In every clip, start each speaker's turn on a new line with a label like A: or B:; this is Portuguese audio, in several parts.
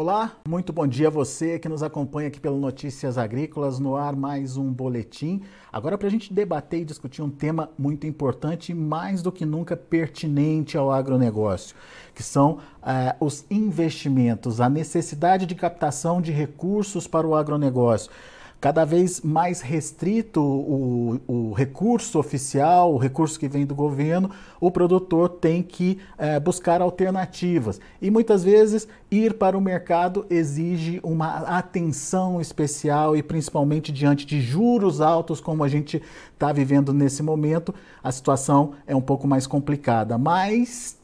A: Olá, muito bom dia a você que nos acompanha aqui pelo Notícias Agrícolas, no ar mais um boletim. Agora para a gente debater e discutir um tema muito importante e mais do que nunca pertinente ao agronegócio, que são eh, os investimentos, a necessidade de captação de recursos para o agronegócio cada vez mais restrito o, o, recurso oficial, o recurso que vem do governo, o produtor tem que é, buscar alternativas. E muitas vezes ir para o mercado exige uma atenção especial e principalmente diante de juros altos, como a gente está vivendo nesse momento, a situação é um pouco mais complicada. Mas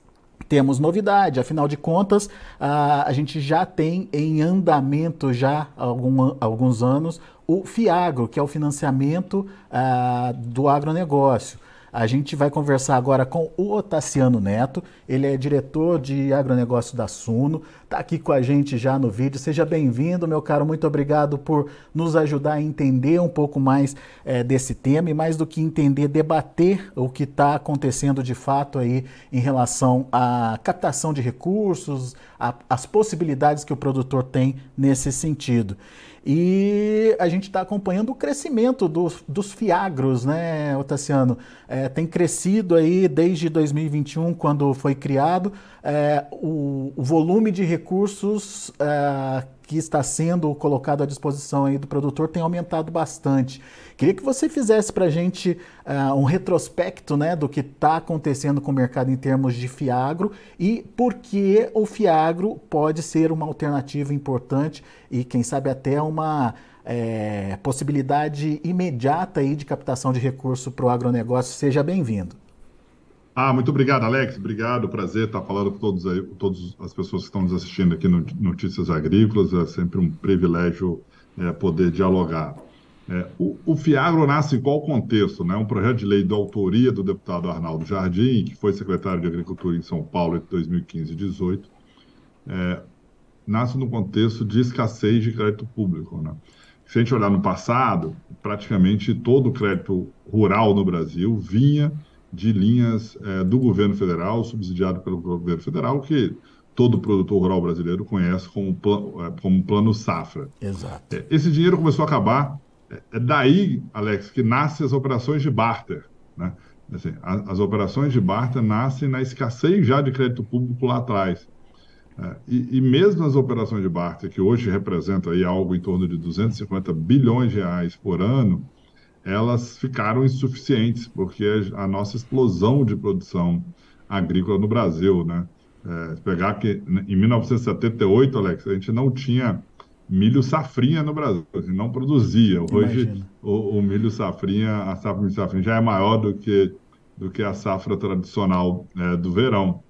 A: temos novidade, afinal de contas, a, a gente já tem em andamento já há algum, alguns anos o FIAGRO, que é o financiamento ah, do agronegócio. A gente vai conversar agora com o Otaciano Neto, ele é diretor de agronegócio da Suno, está aqui com a gente já no vídeo. Seja bem-vindo, meu caro, muito obrigado por nos ajudar a entender um pouco mais é, desse tema e mais do que entender, debater o que está acontecendo de fato aí em relação à captação de recursos, a, as possibilidades que o produtor tem nesse sentido. E a gente está acompanhando o crescimento do, dos fiagros, né, Otaciano? É, tem crescido aí desde 2021, quando foi criado, é, o, o, volume de recursos é, que está sendo colocado à disposição aí do produtor tem aumentado bastante. Queria que você fizesse para a gente uh, um retrospecto né, do que está acontecendo com o mercado em termos de fiagro e por que o fiagro pode ser uma alternativa importante e, quem sabe, até uma é, possibilidade imediata aí de captação de recurso para o agronegócio. Seja bem-vindo.
B: Ah, muito obrigado, Alex. Obrigado, prazer estar falando com todos aí, com todas as pessoas que estão nos assistindo aqui no Notícias Agrícolas. É sempre um privilégio é, poder dialogar. É, o, o, Fiagro nasce em qual contexto? Né? Um projeto de lei de autoria do deputado Arnaldo Jardim, que foi secretário de Agricultura em São Paulo entre 2015 e 2018, é, nasce no contexto de escassez de crédito público. Né? Se a gente olhar no passado, praticamente todo o crédito rural no Brasil vinha de linhas é, do governo federal, subsidiado pelo governo federal, que todo produtor rural brasileiro conhece como, plano, é, como plano safra.
A: Exato.
B: É, esse dinheiro começou a acabar. É, é daí, Alex, que nascem as operações de barter. Né? Assim, as, as, operações de barter nascem na escassez já de crédito público lá atrás. É, e, e, mesmo as operações de barter, que hoje representam aí algo em torno de 250 bilhões de reais por ano, elas ficaram insuficientes, porque a nossa explosão de produção agrícola no Brasil, né? É, pegar que em 1978, Alex, a gente não tinha milho safrinha no Brasil, a gente não produzia. Hoje o, o, milho safrinha, a safra de safrinha já é maior do que, do que a safra tradicional é, do verão.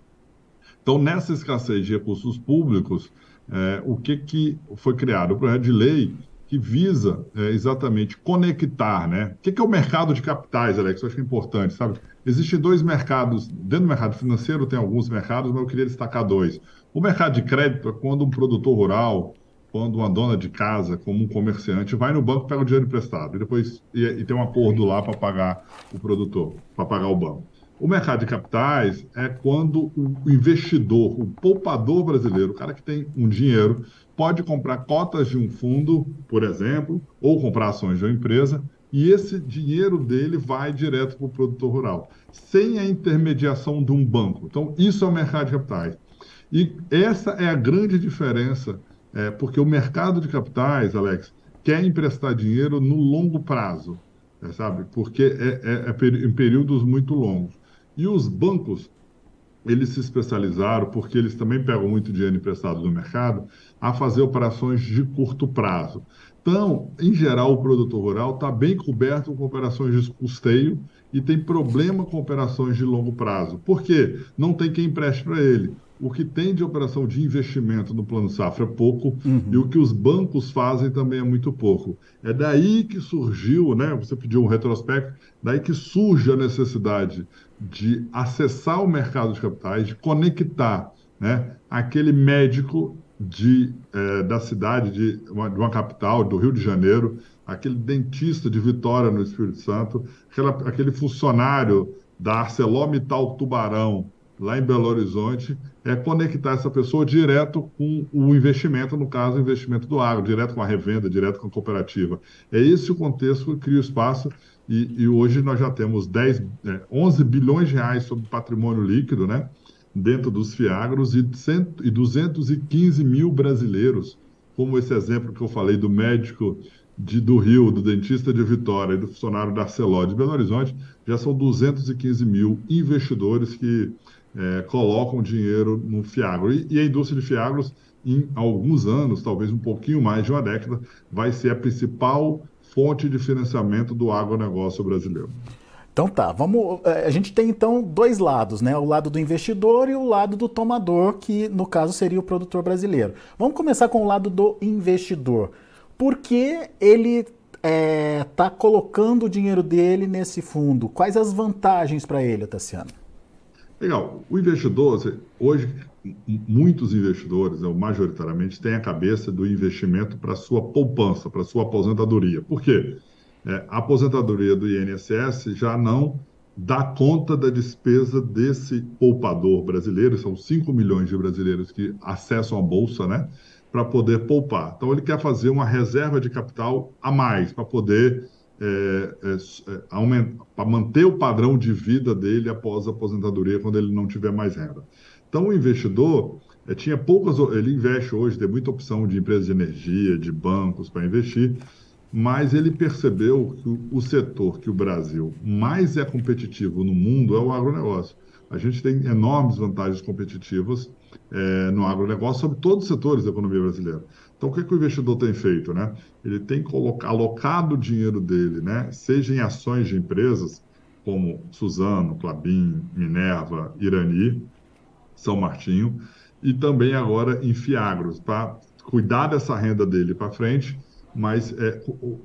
B: Então, nessa escassez de recursos públicos, é, o que, que foi criado? O projeto de lei que visa é, exatamente conectar, né? O que, que, é o mercado de capitais, Alex? Eu acho que é importante, sabe? Existem dois mercados, dentro do mercado financeiro tem alguns mercados, mas eu queria destacar dois. O mercado de crédito é quando um produtor rural, quando uma dona de casa, como um comerciante, vai no banco, pega o dinheiro emprestado e depois e, e tem um acordo lá para pagar o produtor, para pagar o banco. O mercado de capitais é quando o investidor, o poupador brasileiro, o cara que tem um dinheiro, pode comprar cotas de um fundo, por exemplo, ou comprar ações de uma empresa, e esse dinheiro dele vai direto para o produtor rural, sem a intermediação de um banco. Então, isso é o mercado de capitais. E essa é a grande diferença, é, porque o mercado de capitais, Alex, quer emprestar dinheiro no longo prazo, é, sabe? Porque é, é, é em períodos muito longos. E os bancos, eles se especializaram, porque eles também pegam muito dinheiro emprestado do mercado, a fazer operações de curto prazo. Então, em geral, o produtor rural está bem coberto com operações de custeio e tem problema com operações de longo prazo. Por quê? Não tem quem empreste para ele. O que tem de operação de investimento no plano safra é pouco uhum. e o que os bancos fazem também é muito pouco. É daí que surgiu, né? Você pediu um retrospecto, daí que surge a necessidade de acessar o mercado de capitais, de conectar né, aquele médico de, é, da cidade, de uma, de uma, capital, do Rio de Janeiro, aquele dentista de Vitória, no Espírito Santo, aquela, aquele funcionário da ArcelorMittal Tubarão, lá em Belo Horizonte, é conectar essa pessoa direto com o investimento, no caso, o investimento do agro, direto com a revenda, direto com a cooperativa. É esse o contexto que cria o espaço e, e hoje nós já temos 10, é, 11 bilhões de reais sobre patrimônio líquido, né? Dentro dos FIAGROS e, cento, e 215 mil brasileiros, como esse exemplo que eu falei do médico de, do Rio, do dentista de Vitória e do funcionário da Arcelor de Belo Horizonte, já são 215 mil investidores que é, colocam dinheiro no Fiagro. E, e, a indústria de Fiagros, em alguns anos, talvez um pouquinho mais de uma década, vai ser a principal fonte de financiamento do agronegócio brasileiro.
A: Então tá, vamos. É, a gente tem então dois lados, né? O lado do investidor e o lado do tomador, que no caso seria o produtor brasileiro. Vamos começar com o lado do investidor. Por que ele está é, tá colocando o dinheiro dele nesse fundo? Quais as vantagens para ele, Tassiano?
B: Legal. O investidor, hoje, muitos investidores, né, majoritariamente, têm a cabeça do investimento para sua poupança, para sua aposentadoria. Por quê? É, a aposentadoria do INSS já não dá conta da despesa desse poupador brasileiro, são 5 milhões de brasileiros que acessam a bolsa, né, para poder poupar. Então ele quer fazer uma reserva de capital a mais para poder é, é, é para manter o padrão de vida dele após a aposentadoria, quando ele não tiver mais renda. Então, o investidor é, tinha poucas. Ele investe hoje, tem muita opção de empresas de energia, de bancos para investir, mas ele percebeu que o, o setor que o Brasil mais é competitivo no mundo é o agronegócio. A gente tem enormes vantagens competitivas é, no agronegócio sobre todos os setores da economia brasileira. Então, o que, que o investidor tem feito? Né? Ele tem colocado, alocado o dinheiro dele, né? seja em ações de empresas, como Suzano, Clabin, Minerva, Irani, São Martinho, e também agora em Fiagros, para cuidar dessa renda dele para frente, mas é,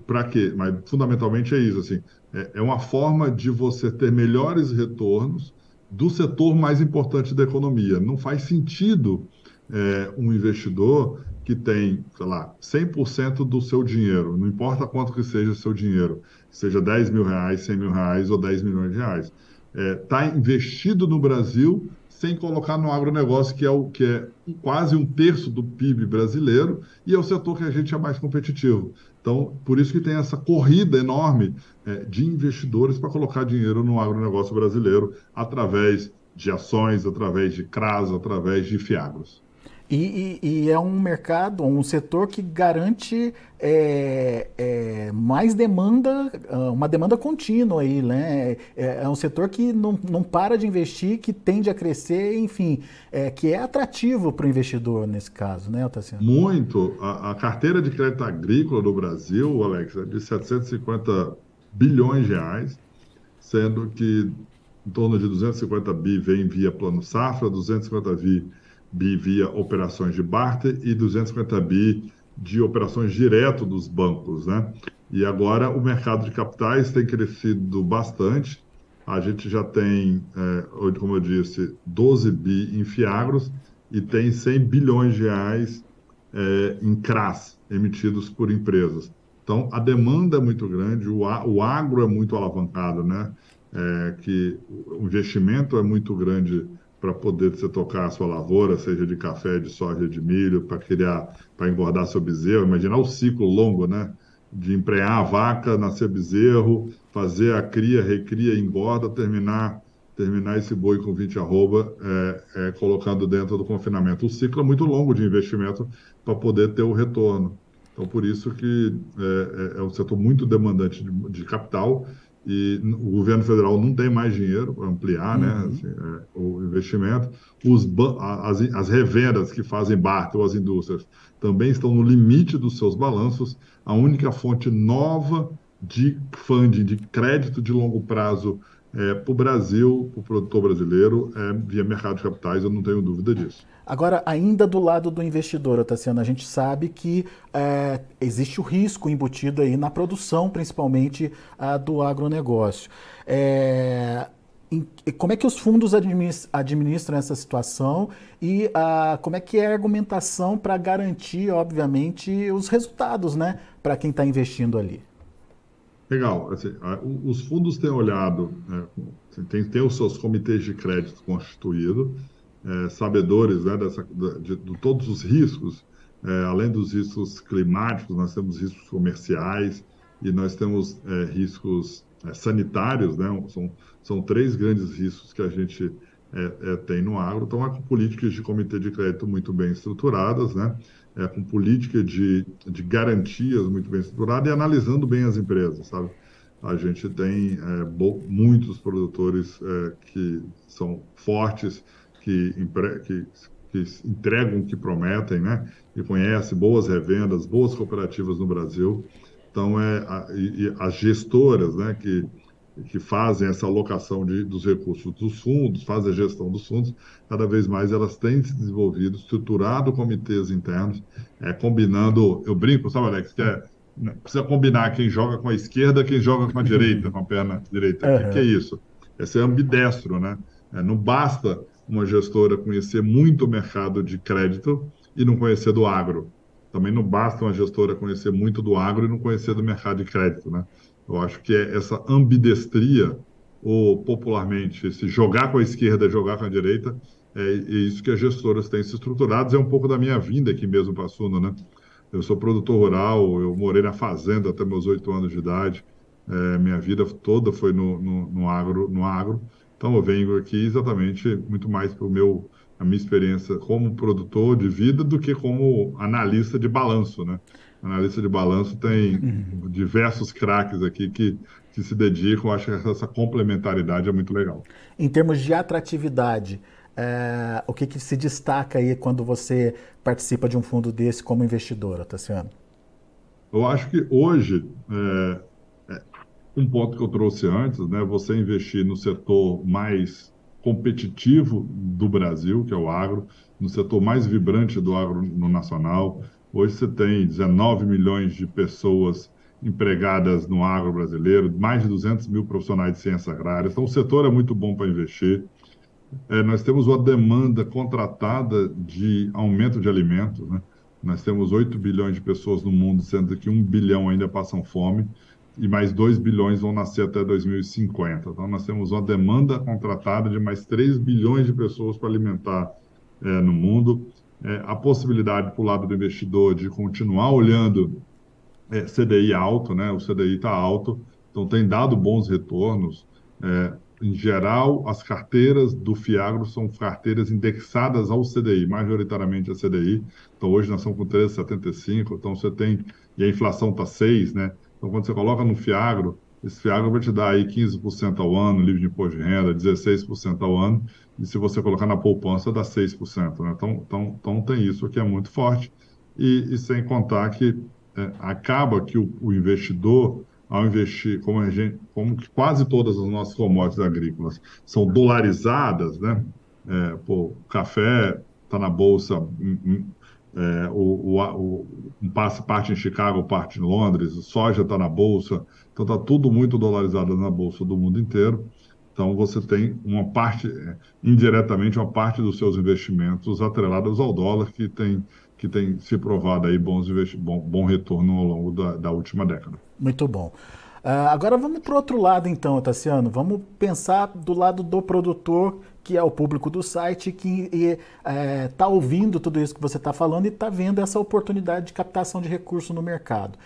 B: para quê? Mas fundamentalmente é isso, assim, é, é uma forma de você ter melhores retornos do setor mais importante da economia. Não faz sentido é, um investidor que tem, sei lá, 100% do seu dinheiro, não importa quanto que seja o seu dinheiro, seja 10 mil reais, 100 mil reais ou 10 milhões de reais, está é, tá investido no Brasil sem colocar no agronegócio, que é, o, que é quase um terço do PIB brasileiro, e é o setor que a gente é mais competitivo. Então, por isso que tem essa corrida enorme é, de investidores para colocar dinheiro no agronegócio brasileiro, através de ações, através de CRAS, através de FIAGROS.
A: E, e, e, é um mercado, um setor que garante é, é, mais demanda, ah, uma demanda contínua aí, né? É, é, um setor que não, não para de investir, que tende a crescer, enfim, é, que é atrativo para o investidor nesse caso, né, Otaciano?
B: Muito. A, a, carteira de crédito agrícola do Brasil, Alex, é de 750 bilhões de reais, sendo que em torno de 250 bi vem via Plano Safra, 250 bi bi via operações de barter e 250 bi de operações direto dos bancos, né? E agora o mercado de capitais tem crescido bastante. A gente já tem, é, como eu disse, 12 bi em Fiagros e tem 100 bilhões de reais é, em CRAS emitidos por empresas. Então, a demanda é muito grande, o, o agro é muito alavancado, né? É, que o investimento é muito grande para poder você tocar a sua lavoura, seja de café, de soja, de milho, para criar, para engordar seu bezerro. Imaginar o ciclo longo, né? De emprenhar a vaca, nascer bezerro, fazer a cria, recria, engorda, terminar terminar esse boi com 20 arroba, é, é, colocando dentro do confinamento. O ciclo é muito longo de investimento para poder ter o retorno. Então, por isso que é, é, é um setor muito demandante de, de capital e o governo federal não tem mais dinheiro para ampliar né, uhum. né, assim, é, o investimento. Os, as, as revendas que fazem barter ou as indústrias também estão no limite dos seus balanços. A única fonte nova de funding, de crédito de longo prazo é, para o Brasil, para o produtor brasileiro, é via mercado de capitais, eu não tenho dúvida disso.
A: Agora, ainda do lado do investidor, Tassiana, a gente sabe que é, existe o risco embutido aí na produção, principalmente do agronegócio. É, em, como é que os fundos administram essa situação e como é que é a argumentação para garantir, obviamente, os resultados né, para quem está investindo ali?
B: Legal. Assim, os fundos têm olhado, é, tem, tem os seus comitês de crédito constituídos, é, sabedores né, dessa, de, de, todos os riscos, é, além dos riscos climáticos, nós temos riscos comerciais e nós temos é, riscos é, sanitários, né? São, são três grandes riscos que a gente é, tem no agro. Então, com políticas de comitê de crédito muito bem estruturadas, né? É, com política de, de garantias muito bem estruturada e analisando bem as empresas, sabe? A gente tem é, muitos produtores é, que são fortes, que, que, que entregam o que prometem, né? E conhece boas revendas, boas cooperativas no Brasil. Então, é, a, e, as gestoras, né, que, que fazem essa alocação de, dos recursos dos fundos, fazem a gestão dos fundos, cada vez mais elas têm se desenvolvido, estruturado comitês internos, é, combinando, eu brinco, sabe, Alex, que é, né, precisa combinar quem joga com a esquerda, quem joga com a direita, com a perna direita. O uhum. que, que, é isso? É ser ambidestro, né? É, não basta uma gestora conhecer muito o mercado de crédito e não conhecer do agro. Também não basta uma gestora conhecer muito do agro e não conhecer do mercado de crédito, né? Eu acho que é essa ambidestria, ou popularmente, esse jogar com a esquerda, jogar com a direita, é, é isso que as gestoras têm se estruturadas. É um pouco da minha vinda aqui mesmo para Suno, né? Eu sou produtor rural, eu morei na fazenda até meus oito anos de idade. É, minha vida toda foi no, no, no, agro, no agro. Então eu venho aqui exatamente muito mais para o meu a minha experiência como produtor de vida do que como analista de balanço, né? Analista de balanço tem uhum. diversos craques aqui que, que se dedicam, acho que essa complementaridade é muito legal.
A: Em termos de atratividade, é, o que, que, se destaca aí quando você participa de um fundo desse como investidor, Tassiano?
B: Eu acho que hoje, é, é, um ponto que eu trouxe antes, né, você investir no setor mais competitivo do Brasil, que é o agro, no setor mais vibrante do agro no nacional. Hoje você tem 19 milhões de pessoas empregadas no agro brasileiro, mais de 200 mil profissionais de ciências agrárias. Então, o setor é muito bom para investir. É, nós temos uma demanda contratada de aumento de alimentos. Né? Nós temos 8 bilhões de pessoas no mundo, sendo que 1 bilhão ainda passam fome e mais 2 bilhões vão nascer até 2050. Então, nós temos uma demanda contratada de mais 3 bilhões de pessoas para alimentar é, no mundo. É, a possibilidade para o lado do investidor de continuar olhando é, CDI alto, né? o CDI está alto, então tem dado bons retornos. É, em geral, as carteiras do Fiagro são carteiras indexadas ao CDI, majoritariamente a CDI. Então, hoje nós estamos com 13,75, então você tem, e a inflação está 6, né? Então, quando você coloca no Fiagro, esse Fiagro vai te dar aí 15% ao ano, livre de imposto de renda, 16% ao ano, e se você colocar na poupança, dá 6%. Né? Então, então, então tem isso que é muito forte, e, e sem contar que é, acaba que o, o, investidor, ao investir, como, a gente, como que quase todas as nossas commodities agrícolas são dolarizadas, né? É, pô, o café está na bolsa é, o, o, o, passe parte em Chicago, parte em Londres, soja está na bolsa, então está tudo muito dolarizado na bolsa do mundo inteiro. Então você tem uma parte, é, indiretamente, uma parte dos seus investimentos atrelados ao dólar que tem, que tem se provado aí bons bom, bom retorno ao longo da, da última década.
A: Muito bom. Uh, agora vamos para o outro lado, então, Tassiano. Vamos pensar do lado do produtor, que é o público do site, que está é, tá ouvindo tudo isso que você está falando e está vendo essa oportunidade de captação de recursos no mercado.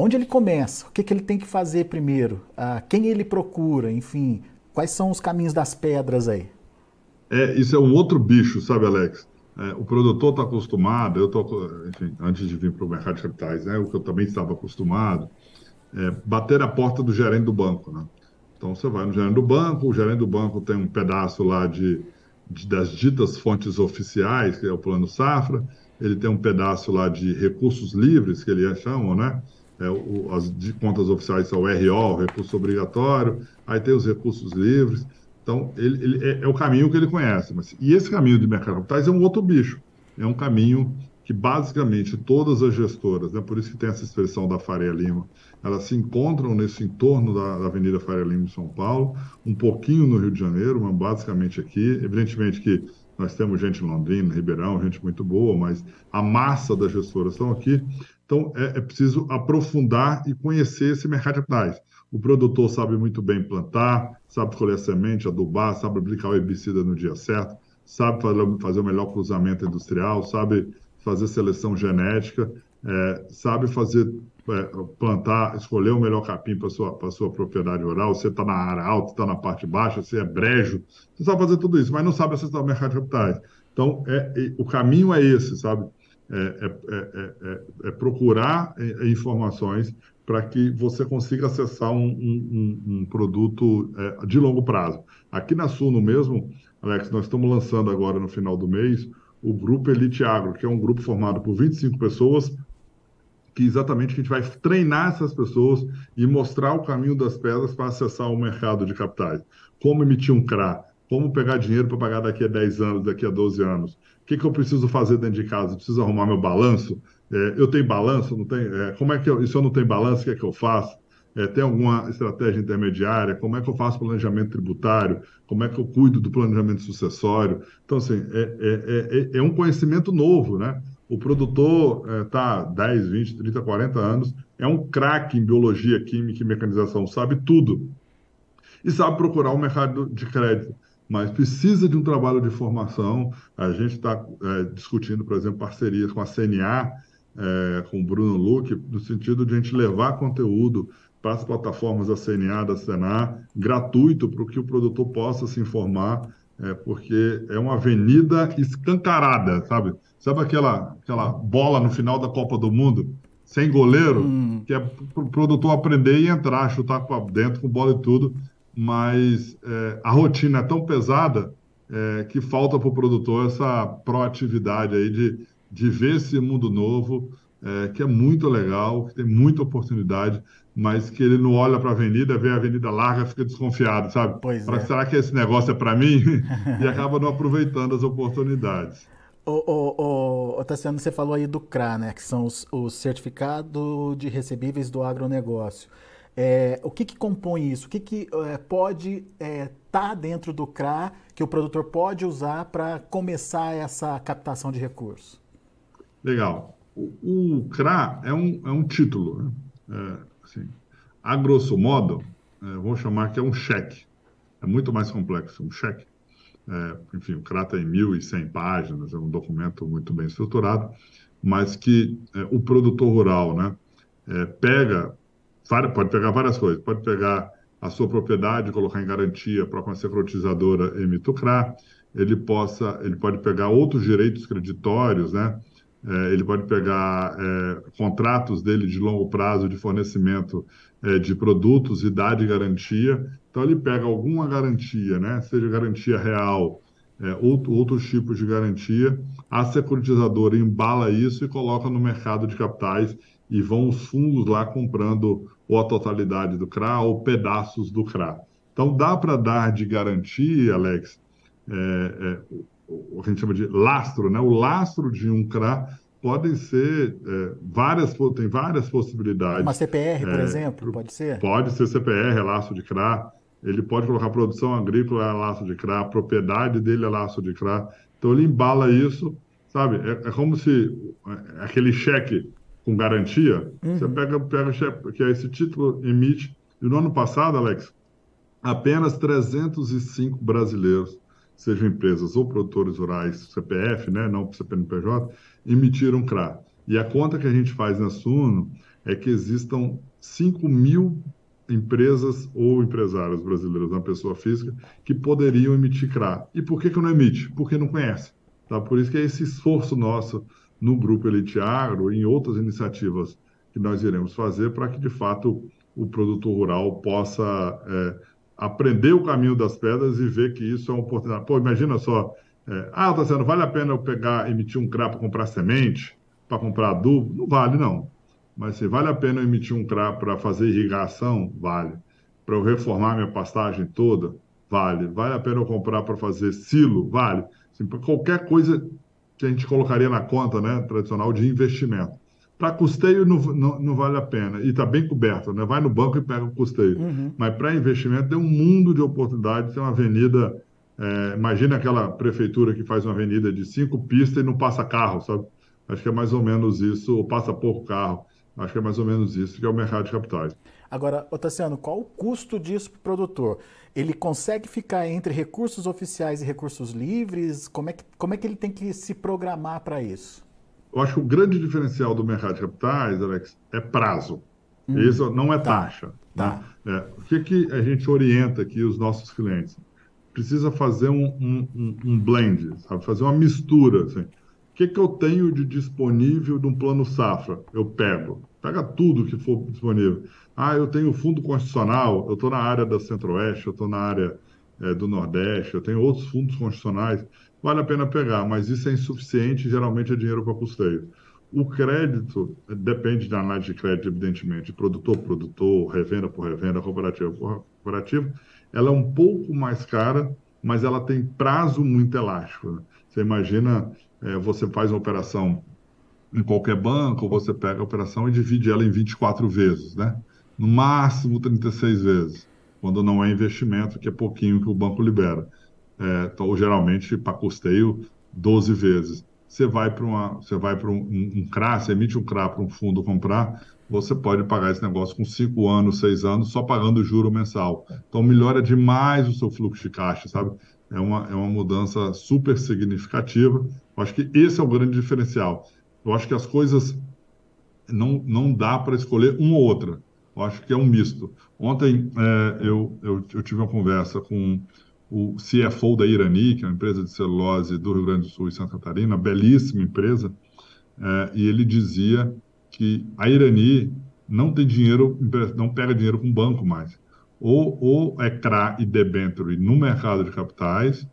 A: Onde ele começa? O que, que ele tem que fazer primeiro? Uh, quem ele procura? Enfim, quais são os caminhos das pedras aí?
B: É, isso é um outro bicho, sabe, Alex? É, o produtor está acostumado, eu estou, enfim, antes de vir para o mercado de capitais, né, o que eu também estava acostumado, é, bater a porta do gerente do banco. Né? Então você vai no gerente do banco, o gerente do banco tem um pedaço lá de, de, das ditas fontes oficiais, que é o plano Safra, ele tem um pedaço lá de recursos livres, que ele chamam, né? É, o, as de contas oficiais são o RO, o recurso obrigatório, aí tem os recursos livres. Então, ele, ele é, é, o caminho que ele conhece. Mas, e esse caminho de mercado de capitais é um outro bicho. É um caminho que basicamente todas as gestoras, né, por isso que tem essa expressão da Faria Lima, elas se encontram nesse entorno da, da Avenida Faria Lima em São Paulo, um pouquinho no Rio de Janeiro, mas basicamente aqui. Evidentemente que nós temos gente em Londrina, Ribeirão, gente muito boa, mas a massa das gestoras estão aqui. Então, é, é preciso aprofundar e conhecer esse mercado de capitais. o produtor sabe muito bem plantar, sabe colher semente, adubar, sabe aplicar o herbicida no dia certo, sabe fazer o melhor cruzamento industrial, sabe fazer seleção genética, é, sabe fazer é, plantar, escolher o melhor capim para sua sua propriedade rural. Você está na área alta, está na parte baixa, você é brejo, você sabe fazer tudo isso, mas não sabe acessar o mercado de capitais. Então, é, o caminho é esse, sabe? É, é, é procurar informações para que você consiga acessar um, um, um produto é, de longo prazo. Aqui na Suno mesmo, Alex, nós estamos lançando agora no final do mês o Grupo Elite Agro, que é um grupo formado por 25 pessoas, que exatamente a gente vai treinar essas pessoas e mostrar o caminho das pedras para acessar o mercado de capitais. Como emitir um CRA, como pegar dinheiro para pagar daqui a 10 anos, daqui a 12 anos. Que, que eu preciso fazer dentro de casa? Eu preciso arrumar meu balanço? É, eu tenho balanço? Não tenho? É, como é que eu, e se eu não tenho balanço, o que é que eu faço? É, tem alguma estratégia intermediária? Como é que eu faço planejamento tributário? Como é que eu cuido do planejamento sucessório? Então, assim, é, é, é, é um conhecimento novo, né? O produtor está 10, 20, 30, 40 anos, é um craque em biologia, química e mecanização, sabe tudo. E sabe procurar o mercado de crédito mas precisa de um trabalho de formação. A gente está é, discutindo, por exemplo, parcerias com a CNA, é, com o Bruno Luque, no sentido de a gente levar conteúdo para as plataformas da CNA, da Senar, gratuito para que o produtor possa se informar, é, porque é uma avenida escancarada, sabe? Sabe aquela, aquela bola no final da Copa do Mundo, sem goleiro, hum. que é para o produtor aprender e entrar, chutar para dentro com bola e tudo, mas é, a rotina é tão pesada é, que falta para o produtor essa proatividade aí de de ver esse mundo novo, é, que é muito legal, que tem muita oportunidade, mas que ele não olha para a avenida, vê a avenida larga, fica desconfiado, sabe?
A: Pois
B: pra,
A: é.
B: Será que esse negócio é para mim? e acaba não aproveitando as oportunidades.
A: Ô, ô, Tassiano, você falou aí do CRA, né? Que são os, os certificados de recebíveis do agronegócio. É, o que, que compõe isso? O que, que é, pode estar é, tá dentro do CRA que o produtor pode usar para começar essa captação de recursos?
B: Legal. O, o CRA é um, é um título. Né? É, assim, a grosso modo, é, vou chamar que é um cheque. É muito mais complexo. Um cheque. Enfim, o CRA tem 1.100 páginas, é um documento muito bem estruturado, mas que o produtor rural né, pega, pode pegar várias coisas, pode pegar a sua propriedade, colocar em garantia para a secretizadora emita o CRA, ele, possa, ele pode pegar outros direitos creditórios, né? É, ele pode pegar é, contratos dele de longo prazo de fornecimento é, de produtos e dar de garantia. Então, ele pega alguma garantia, né? seja garantia real, é, outro, outros tipos de garantia, a securitizadora embala isso e coloca no mercado de capitais e vão os fundos lá comprando ou a totalidade do CRA ou pedaços do CRA. Então, dá para dar de garantia, Alex, é, é, o que a gente chama de lastro, né? O lastro de um CRA podem ser é, várias, tem várias possibilidades.
A: Uma CPR, por é, exemplo, pode ser?
B: Pode ser CPR, é laço de CRA. Ele pode colocar produção agrícola, é laço de CRA, propriedade dele é laço de CRA. Então ele embala isso, sabe? É, é como se aquele cheque com garantia, uhum. você pega, pega que é esse título emite. E no ano passado, Alex, apenas 305 brasileiros sejam empresas ou produtores rurais, CPF, né, não CPNPJ, emitiram CRA. E a conta que a gente faz na Suno é que existam 5 mil empresas ou empresários brasileiros, na pessoa física, que poderiam emitir CRA. E por que, que não emite? Porque não conhece. Tá? Por isso que é esse esforço nosso no Grupo Elite Agro em outras iniciativas que nós iremos fazer para que, de fato, o produtor rural possa é, aprender o caminho das pedras e ver que isso é uma oportunidade. Pô, imagina só, é, ah, tá sendo, vale a pena eu pegar, emitir um CRA para comprar semente, para comprar adubo? Não vale, não. Mas se vale a pena eu emitir um CRA para fazer irrigação? Vale. Para eu reformar minha pastagem toda? Vale. Vale a pena eu comprar para fazer silo? Vale. Assim, para qualquer coisa que a gente colocaria na conta né, tradicional de investimento. Para custeio não, não, não, vale a pena. E está bem coberto, né? Vai no banco e pega o custeio. Uhum. Mas para investimento tem um mundo de oportunidades, tem uma avenida. É, imagina aquela prefeitura que faz uma avenida de cinco pistas e não passa carro, sabe? Acho que é mais ou menos isso, ou passa pouco carro. Acho que é mais ou menos isso que é o mercado de capitais.
A: Agora, Otaciano, qual o custo disso para o produtor? Ele consegue ficar entre recursos oficiais e recursos livres? Como é que, como é que ele tem que se programar para isso?
B: Eu acho que o grande diferencial do mercado de capitais, Alex, é prazo. Hum, Isso não é tá, taxa. Tá. Né? É, o que, que a gente orienta aqui os nossos clientes? Precisa fazer um, um, um blend, sabe? fazer uma mistura. Assim. O que, que eu tenho de disponível de um plano safra? Eu pego. Pega tudo que for disponível. Ah, eu tenho fundo constitucional, eu estou na área da Centro-Oeste, eu estou na área é, do Nordeste, eu tenho outros fundos constitucionais. Vale a pena pegar, mas isso é insuficiente geralmente é dinheiro para custeio. O crédito depende da análise de crédito, evidentemente, produtor por produtor, revenda por revenda, cooperativa por cooperativa. Ela é um pouco mais cara, mas ela tem prazo muito elástico. Né? Você imagina, é, você faz uma operação em qualquer banco, você pega a operação e divide ela em 24 vezes, né? No máximo 36 vezes, quando não é investimento, que é pouquinho que o banco libera. É, então, geralmente, para custeio, 12 vezes você vai para uma, você vai para um, um, um CRA, você emite um CRA para um fundo comprar, você pode pagar esse negócio com cinco anos, seis anos, só pagando juro mensal. Então melhora demais o seu fluxo de caixa, sabe? É uma, é uma mudança super significativa. Acho que esse é o grande diferencial. Eu acho que as coisas não, não dá para escolher uma ou outra. Eu acho que é um misto. Ontem é, eu, eu, eu tive uma conversa com o CFO da Irani, que é uma empresa de celulose do Rio Grande do Sul e Santa Catarina, belíssima empresa, é, e ele dizia que a Irani não tem dinheiro, não pega dinheiro com banco mais. Ou, ou é CRA e debenture no mercado de capitais,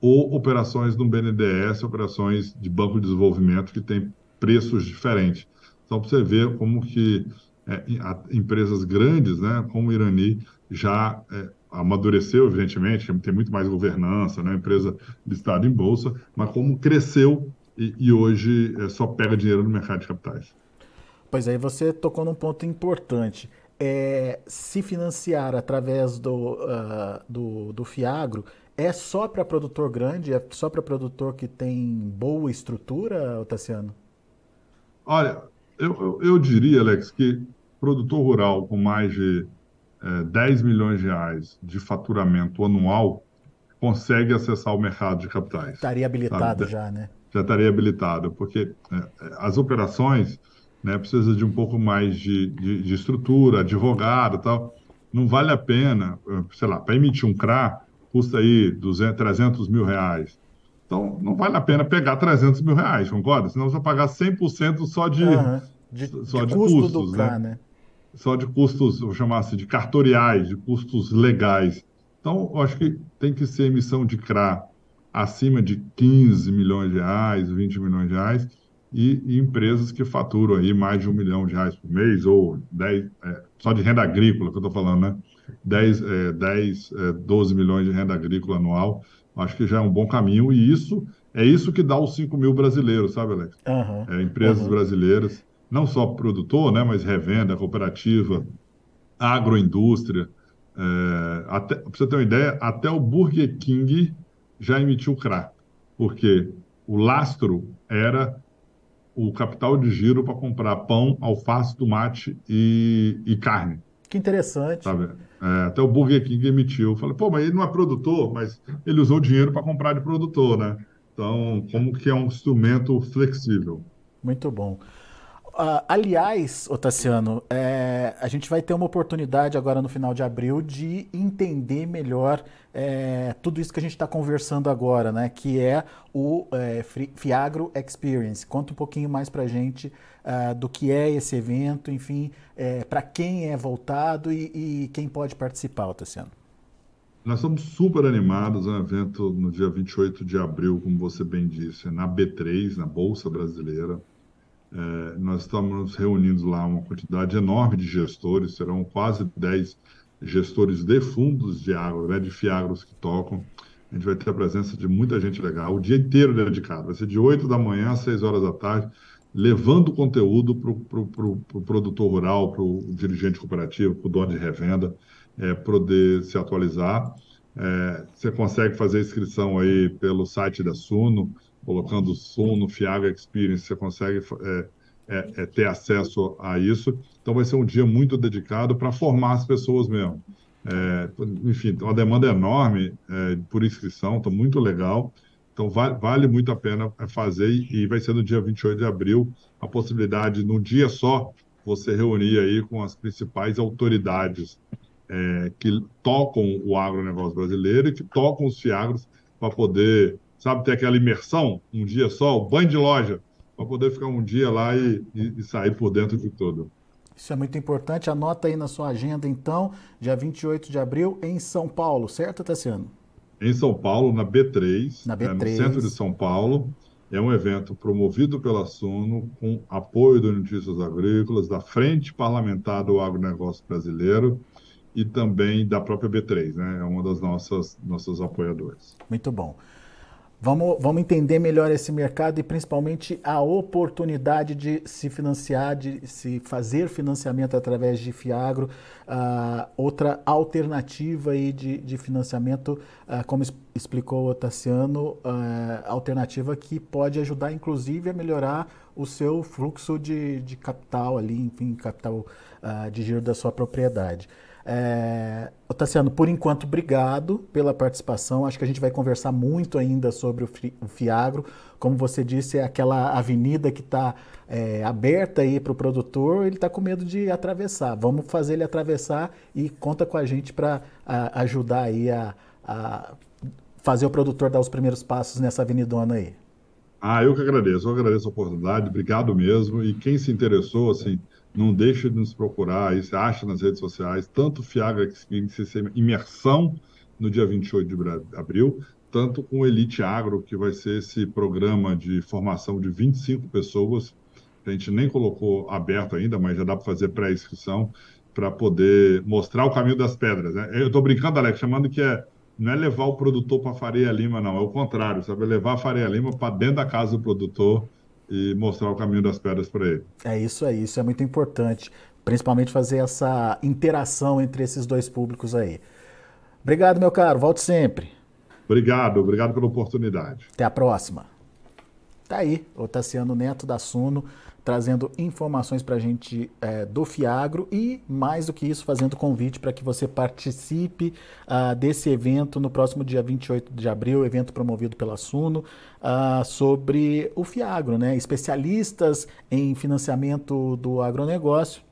B: ou operações no BNDES, operações de banco de desenvolvimento que tem preços diferentes. Então, para você ver como que é, empresas grandes, né, como o Irani, já é, amadureceu, evidentemente, tem muito mais governança, né? empresa listada em bolsa, mas como cresceu e, e hoje é, só pega dinheiro no mercado de capitais.
A: Pois aí você tocou num ponto importante. É, se financiar através do, uh, do, do Fiagro é só para produtor grande, é só para produtor que tem boa estrutura, Tassiano?
B: Olha, eu, eu, eu diria, Alex, que produtor rural com mais de é, 10 milhões de reais de faturamento anual consegue acessar o mercado de capitais.
A: Estaria habilitado sabe? já, né?
B: Já estaria habilitado, porque é, as operações né, precisa de um pouco mais de, de, de estrutura, advogado tal. Não vale a pena, sei lá, para emitir um CRA, custa aí 200, 300 mil reais. Então, não vale a pena pegar 300 mil reais, concorda? Senão você vai pagar 100% só de, uhum. de, só de, de custo custos, né? né? só de custos, vou chamar assim, de cartoriais, de custos legais. Então, eu acho que tem que ser emissão de CRA acima de 15 milhões de reais, 20 milhões de reais, e, e empresas que faturam aí mais de um milhão de reais por mês, ou 10, é, só de renda agrícola que eu estou falando, né? 10, é, 10 é, 12 milhões de renda agrícola anual, acho que já é um bom caminho, e isso é isso que dá os 5 mil brasileiros, sabe, Alex? Uhum, é, empresas uhum. brasileiras não só produtor, né, mas revenda, cooperativa, agroindústria. É, para você ter uma ideia, até o Burger King já emitiu CRA, porque o lastro era o capital de giro para comprar pão, alface, tomate e, e carne.
A: Que interessante.
B: Sabe? É, até o Burger King emitiu. Falei, pô, mas ele não é produtor, mas ele usou dinheiro para comprar de produtor, né? Então, como que é um instrumento flexível.
A: Muito bom. Uh, aliás, Otaciano, é, a gente vai ter uma oportunidade agora no final de abril de entender melhor é, tudo isso que a gente está conversando agora, né? Que é o é, Fiagro Experience. Conta um pouquinho mais para a gente uh, do que é esse evento, enfim, é, para quem é voltado e, e, quem pode participar, Otaciano.
B: Nós estamos super animados, é um evento no dia 28 de abril, como você bem disse, na B3, na Bolsa Brasileira. É, nós estamos reunindo lá uma quantidade enorme de gestores, serão quase 10 gestores de fundos de água, né, de fiagros que tocam. A gente vai ter a presença de muita gente legal, o dia inteiro dedicado. Vai ser de 8 da manhã às 6 horas da tarde, levando conteúdo para o pro, pro, pro produtor rural, para o dirigente cooperativo, para o dono de revenda, é, poder se atualizar. É, você consegue fazer inscrição aí pelo site da Suno, colocando som no Fiaga Experience, você consegue é, é, é, ter acesso a isso. Então, vai ser um dia muito dedicado para formar as pessoas mesmo. É, enfim, uma demanda enorme é, por inscrição, está muito legal. Então, vale, vale muito a pena fazer e vai ser no dia 28 de abril a possibilidade, num dia só, você reunir aí com as principais autoridades é, que tocam o agronegócio brasileiro e que tocam os fiagros para poder, sabe, ter aquela imersão, um dia só, o banho de loja, para poder ficar um dia lá e, e, e sair por dentro de tudo.
A: Isso é muito importante. Anota aí na sua agenda, então, dia 28 de abril, em São Paulo, certo, Tassiano?
B: Em São Paulo, na B3,
A: na B3. É,
B: no centro de São Paulo. É um evento promovido pela Suno, com apoio do Notícias Agrícolas, da Frente Parlamentar do Agronegócio Brasileiro e também da própria B3, né? É uma das nossas nossos apoiadores.
A: Muito bom. Vamos, vamos entender melhor esse mercado e principalmente a oportunidade de se financiar, de se fazer financiamento através de Fiagro. Uh, outra alternativa aí de, de financiamento, uh, como explicou o Tassiano, uh, alternativa que pode ajudar inclusive a melhorar o seu fluxo de, de capital ali, enfim, capital de giro da sua propriedade. É, Tassiano, por enquanto, obrigado pela participação. Acho que a gente vai conversar muito ainda sobre o Fiagro. Como você disse, é aquela avenida que está é, aberta aí para o produtor, ele está com medo de atravessar. Vamos fazer ele atravessar e conta com a gente para ajudar aí a, a fazer o produtor dar os primeiros passos nessa avenidona aí.
B: Ah, eu que agradeço, eu agradeço a oportunidade, obrigado mesmo. E quem se interessou, assim, não deixe de nos procurar, você acha nas redes sociais, tanto Fiagra XP Imersão no dia 28 de abril, tanto com Elite Agro, que vai ser esse programa de formação de 25 pessoas, a gente nem colocou aberto ainda, mas já dá para fazer pré-inscrição, para poder mostrar o caminho das pedras. Né? Eu estou brincando, Alex, chamando que é não é levar o produtor para Faria Lima, não, é o contrário, sabe? É levar a Faria Lima para dentro da casa do produtor e mostrar o caminho das pedras para ele.
A: É isso aí, isso é muito importante, principalmente fazer essa interação entre esses dois públicos aí. Obrigado, meu caro, volte sempre.
B: Obrigado, obrigado pela oportunidade.
A: Até a próxima. Tá aí, o Tassiano Neto da Suno, trazendo informações para a gente é, do Fiagro e, mais do que isso, fazendo convite para que você participe uh, desse evento no próximo dia 28 de abril, evento promovido pela Suno, uh, sobre o Fiagro, né? especialistas em financiamento do agronegócio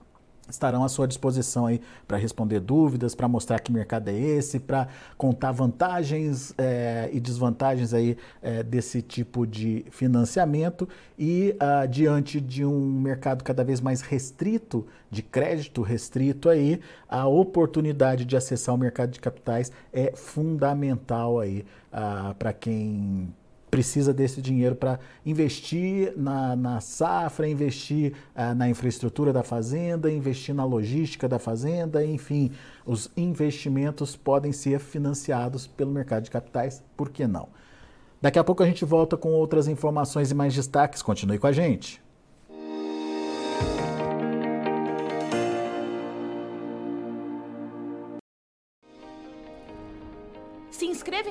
A: estarão à sua disposição aí para responder dúvidas, para mostrar que mercado é esse, para contar vantagens é, e desvantagens aí é, desse tipo de financiamento. E uh, diante de um mercado cada vez mais restrito, de crédito restrito aí, a oportunidade de acessar o mercado de capitais é fundamental aí uh, para quem precisa desse dinheiro para investir na, na, safra, investir uh, na infraestrutura da fazenda, investir na logística da fazenda, enfim, os investimentos podem ser financiados pelo mercado de capitais, por que não? Daqui a pouco a gente volta com outras informações e mais destaques. Continue com a gente.